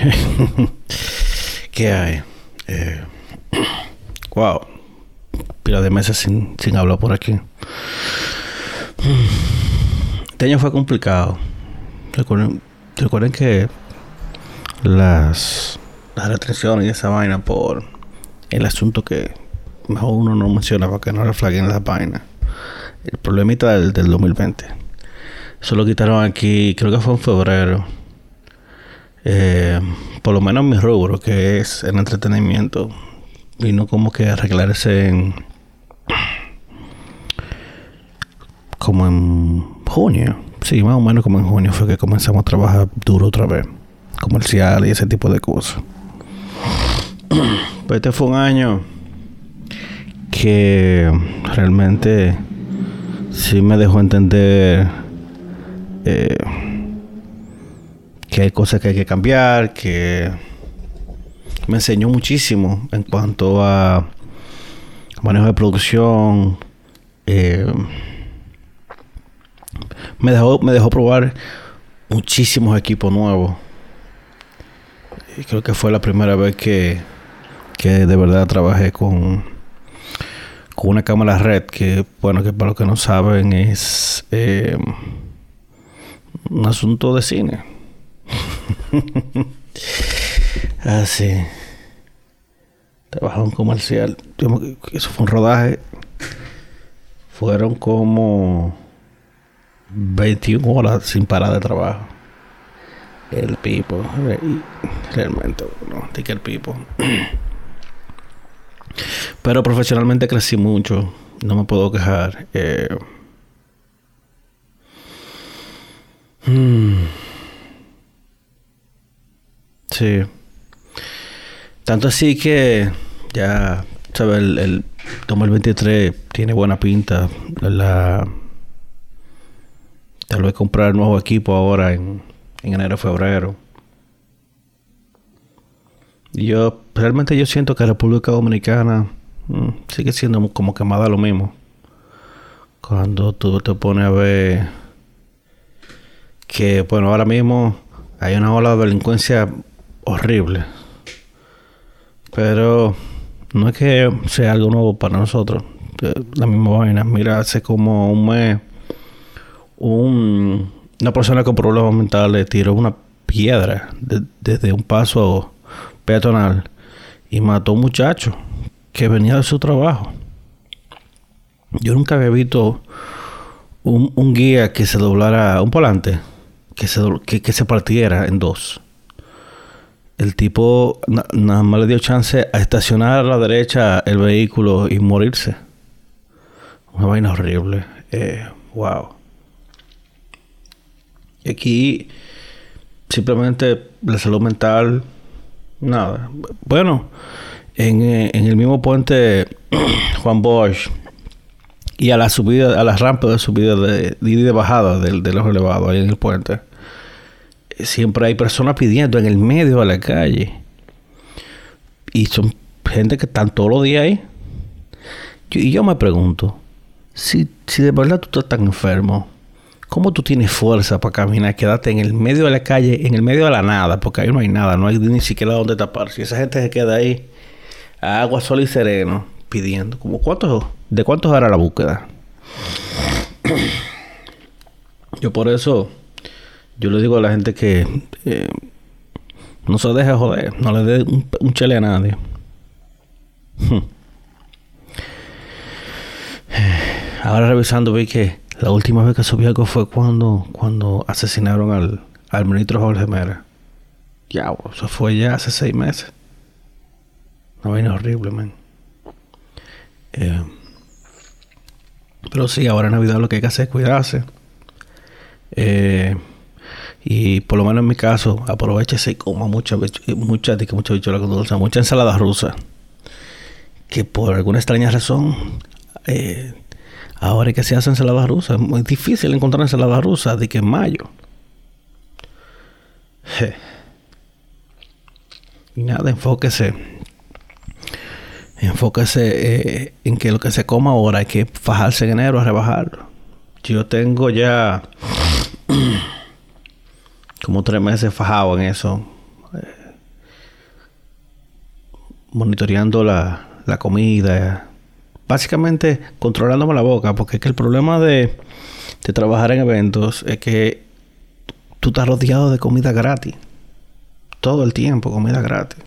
¿Qué hay? Eh, wow. Pila de meses sin, sin hablar por aquí. Este año fue complicado. Recuerden, recuerden que las, las restricciones y esa vaina por el asunto que mejor uno no menciona para que no reflaguen la vaina. El problemita del, del 2020. Eso lo quitaron aquí, creo que fue en febrero. Eh, por lo menos mi rubro, que es el entretenimiento. Vino como que arreglarse en. Como en junio. Sí, más o menos como en junio fue que comenzamos a trabajar duro otra vez. Comercial y ese tipo de cosas. Pues este fue un año que realmente sí me dejó entender eh, que hay cosas que hay que cambiar, que me enseñó muchísimo en cuanto a manejo de producción. Eh, me dejó, me dejó probar muchísimos equipos nuevos. Creo que fue la primera vez que, que de verdad trabajé con, con una cámara red que, bueno, que para los que no saben es eh, un asunto de cine. Así. Ah, Trabajaba en comercial. Eso fue un rodaje. Fueron como 21 horas sin parar de trabajo. El pipo. Realmente, no, que el pipo. Pero profesionalmente crecí mucho. No me puedo quejar. Eh, hmm. Sí. Tanto así que ya, ¿sabes? El, el 2023 tiene buena pinta. La, tal vez comprar nuevo equipo ahora en, en enero febrero. Yo, realmente yo siento que República Dominicana mm, sigue siendo como que más lo mismo. Cuando tú te pones a ver que, bueno, ahora mismo hay una ola de delincuencia horrible. Pero no es que sea algo nuevo para nosotros. Eh, la misma vaina. Mira, hace como un mes, un, una persona con problemas mentales tiró una piedra desde un paso peatonal y mató a un muchacho que venía de su trabajo. Yo nunca había visto un, guía que se doblara, un volante, que se, que se partiera en dos el tipo nada más le dio chance a estacionar a la derecha el vehículo y morirse. Una vaina horrible. Eh, wow. Y aquí simplemente la salud mental, nada. Bueno, en, eh, en el mismo puente Juan Bosch y a la subida, a las rampas de subida de, de bajada de, de los elevados ahí en el puente siempre hay personas pidiendo en el medio de la calle. Y son gente que están todos los días ahí. y yo me pregunto, si, si de verdad tú estás tan enfermo, ¿cómo tú tienes fuerza para caminar, quedarte en el medio de la calle, en el medio de la nada? Porque ahí no hay nada, no hay ni siquiera donde tapar. Si esa gente se queda ahí, a agua, sol y sereno, pidiendo, como cuántos, ¿de cuántos era la búsqueda? Yo por eso yo le digo a la gente que eh, no se deje joder, no le dé un, chele a nadie. Hmm. Ahora revisando vi que la última vez que subí algo fue cuando, cuando asesinaron al, al ministro Jorge Mera. Ya, eso fue ya hace seis meses. Una vaina horrible, man. Eh, pero sí, ahora en Navidad lo que hay que hacer es cuidarse. Eh, y por lo menos en mi caso, aprovechese y coma mucha, mucha, que mucha bichola con dulce, mucha ensalada rusa. Que por alguna extraña razón, eh, ahora que se hace ensalada rusa, es muy difícil encontrar ensalada rusa de que en mayo. Y nada, enfóquese. Enfóquese eh, en que lo que se coma ahora hay que fajarse en enero a rebajarlo. Yo tengo ya como tres meses fajado en eso. Eh, monitoreando la, la comida, básicamente controlándome la boca, porque es que el problema de, de trabajar en eventos es que tú estás rodeado de comida gratis. Todo el tiempo, comida gratis.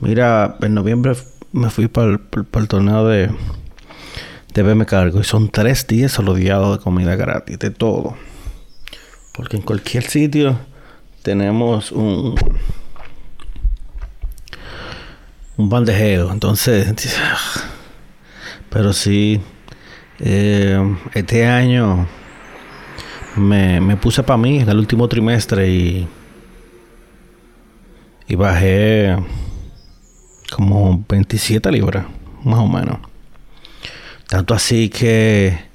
Mira, en noviembre me fui para el, torneo de, de BM Cargo y son tres días rodeados de comida gratis, de todo. Porque en cualquier sitio tenemos un, un bandejeo. Entonces, pero sí, eh, este año me, me puse para mí en el último trimestre y, y bajé como 27 libras, más o menos. Tanto así que,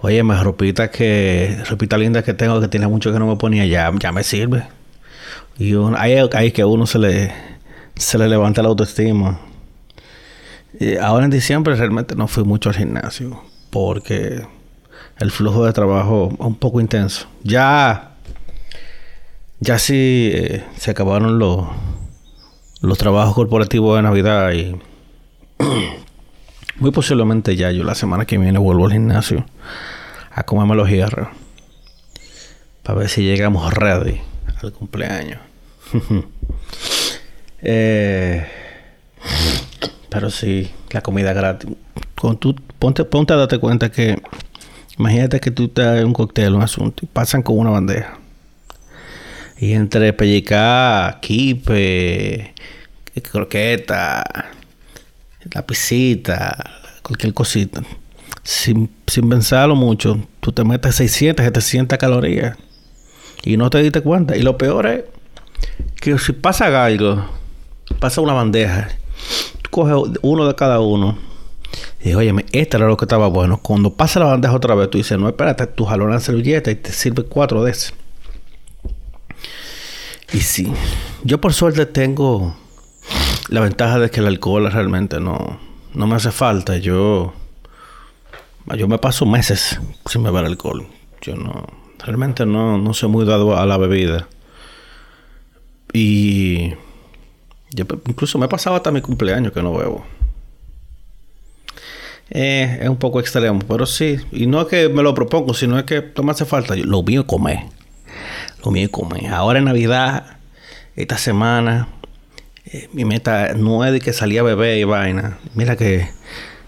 oye, más ropita que, ropita linda que tengo que tiene mucho que no me ponía, ya, ya me sirve. Y ahí, ahí que uno se le, se le levanta la autoestima. Ahora en diciembre realmente no fui mucho al gimnasio porque el flujo de trabajo es un poco intenso. Ya, ya sí eh, se acabaron los, los trabajos corporativos de Navidad y muy posiblemente ya yo la semana que viene vuelvo al gimnasio a comerme los hierros para ver si llegamos ready al cumpleaños. eh, pero sí, la comida gratis. Tú, ponte, ponte a darte cuenta que, imagínate que tú te das un cóctel, un asunto, y pasan con una bandeja. Y entre pellica, kipe, croqueta, la pisita, cualquier cosita. Sin, sin pensarlo mucho, tú te metes 600, 700 calorías. Y no te diste cuenta. Y lo peor es que si pasa algo, pasa una bandeja coge uno de cada uno. Y oye, este era lo que estaba bueno. Cuando pasa la bandeja otra vez, tú dices, no, espérate, tú jalas la servilleta y te sirve cuatro de. Y sí, yo por suerte tengo la ventaja de que el alcohol realmente no, no me hace falta. Yo, yo me paso meses sin beber alcohol. Yo no, realmente no, no soy muy dado a la bebida. Y incluso me ha pasado hasta mi cumpleaños que no bebo. Eh, es un poco extremo, pero sí. Y no es que me lo propongo, sino es que no me hace falta. Lo mío es comer. Lo mío es comer. Ahora en Navidad, esta semana, eh, mi meta no es de que salía bebé y vaina. Mira que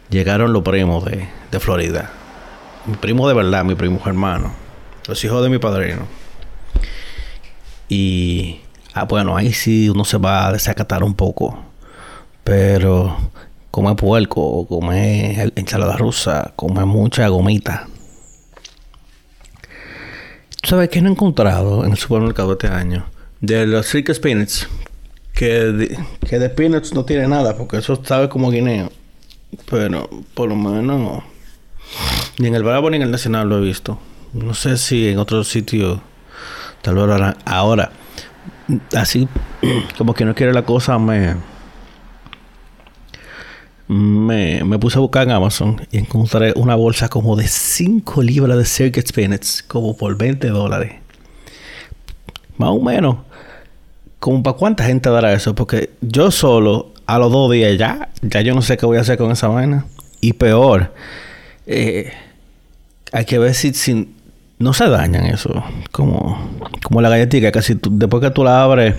llegaron los primos de, de Florida. Mi primo de verdad, mi primo hermano. Los hijos de mi padrino. Y Ah, bueno, ahí sí uno se va a desacatar un poco. Pero come puerco, come ensalada rusa, come mucha gomita. ¿Sabes qué no he encontrado en el supermercado este año? De los Circus Peanuts. Que de, que de peanuts no tiene nada, porque eso sabe como guineo. Pero por lo menos ni en el Bravo ni en el Nacional lo he visto. No sé si en otro sitio tal vez lo Ahora, así como que no quiere la cosa, me, me, puse a buscar en Amazon y encontré una bolsa como de 5 libras de Circuit Spinach, como por 20 dólares. Más o menos. Como para cuánta gente dará eso, porque yo solo a los dos días ya, ya yo no sé qué voy a hacer con esa vaina. Y peor, eh, hay que ver si, si no se dañan eso. Como, como la galletita, casi después que tú la abres,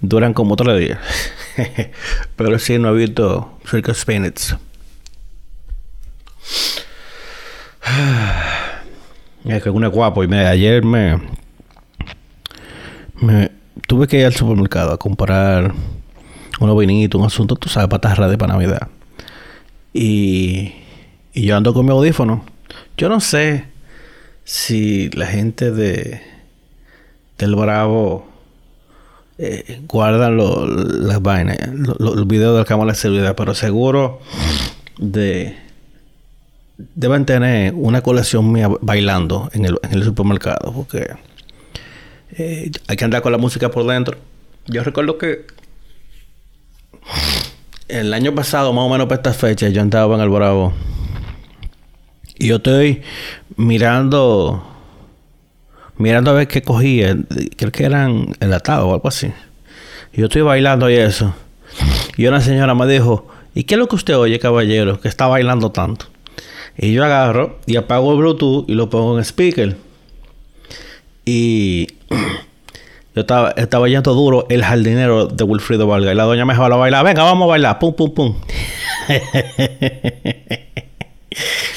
duran como tres días. Pero sí, no he visto Circus Spinach. Es que uno es guapo y me, ayer me, me tuve que ir al supermercado a comprar unos vinitos, un asunto, tú sabes, patas de para Navidad. Y, y yo ando con mi audífono. Yo no sé si la gente de del Bravo eh, guardan las vainas, los videos de la cámara de seguridad, pero seguro de deben tener una colección mía bailando en el, supermercado, porque eh, hay que andar con la música por dentro. Yo recuerdo que el año pasado, más o menos para esta fecha, yo andaba en el Bravo yo estoy mirando, mirando a ver qué cogía. Creo que eran el atado o algo así. Yo estoy bailando y eso. Y una señora me dijo, ¿y qué es lo que usted oye, caballero, que está bailando tanto? Y yo agarro y apago el Bluetooth y lo pongo en speaker. Y yo estaba, estaba yendo duro el jardinero de Wilfrido Valga. Y la doña me dejó a bailar. Venga, vamos a bailar. Pum, pum, pum.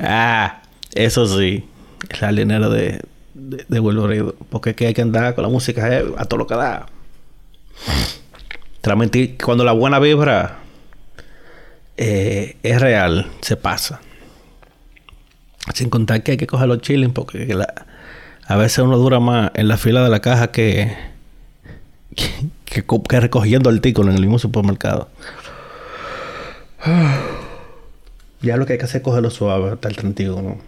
ah, eso sí. El jardinero de, de, de Wilfrido. Porque es que hay que andar con la música eh, a todo lo que da. Transmitir cuando la buena vibra eh, es real, se pasa. Sin contar que hay que coger los chilling porque a veces uno dura más en la fila de la caja que, que, recogiendo el tico en el mismo supermercado. Ya lo que hay que hacer es cogerlo suave hasta el 31.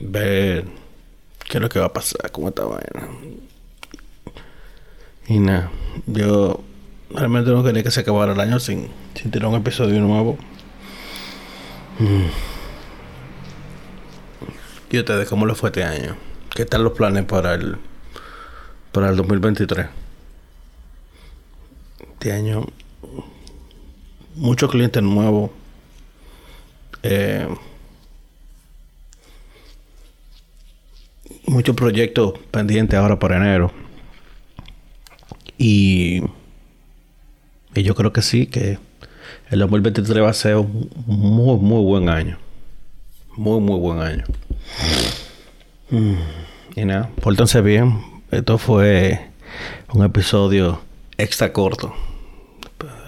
Ver qué es lo que va a pasar con esta vaina. Y nada, yo realmente no quería que se acabara el año sin, sin tener un episodio nuevo. Mm. ¿Y ustedes cómo les fue este año? ¿Qué están los planes para el para el 2023? Este año muchos clientes nuevos. Eh, muchos proyectos pendientes ahora para enero. Y, yo creo que sí, que el 2023 va a ser un muy, muy buen año. Muy, muy buen año. Mm, y nada, pórtense bien. Esto fue un episodio extra corto.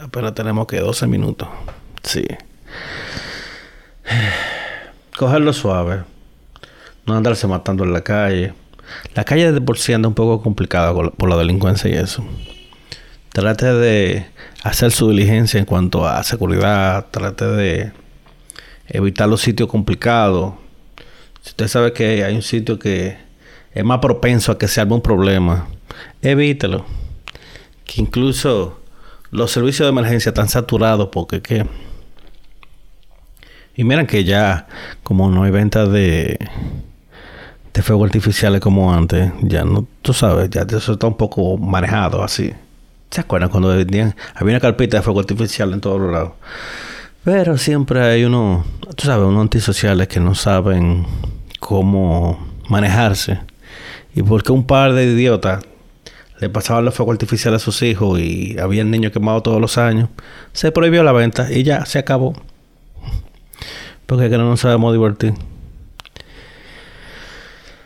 Apenas tenemos que 12 minutos. Sí. Cogerlo suave. No andarse matando en la calle. La calle de por sí anda un poco complicada por la delincuencia y eso. Trate de hacer su diligencia en cuanto a seguridad. Trate de evitar los sitios complicados. Si usted sabe que hay un sitio que es más propenso a que se un problema, evítelo. Que incluso los servicios de emergencia están saturados porque qué. Y miren que ya, como no hay venta de, de fuego artificiales como antes, ya no, tú sabes, ya eso está un poco manejado así. ¿Se acuerdan cuando había una carpeta de fuego artificial en todos lados? Pero siempre hay uno, tú sabes, unos antisociales que no saben cómo manejarse. Y porque un par de idiotas le pasaban los fuegos artificiales a sus hijos y había niños quemados todos los años, se prohibió la venta y ya se acabó. Porque que no nos sabemos divertir.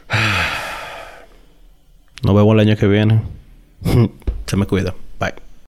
Nos vemos el año que viene. se me cuida.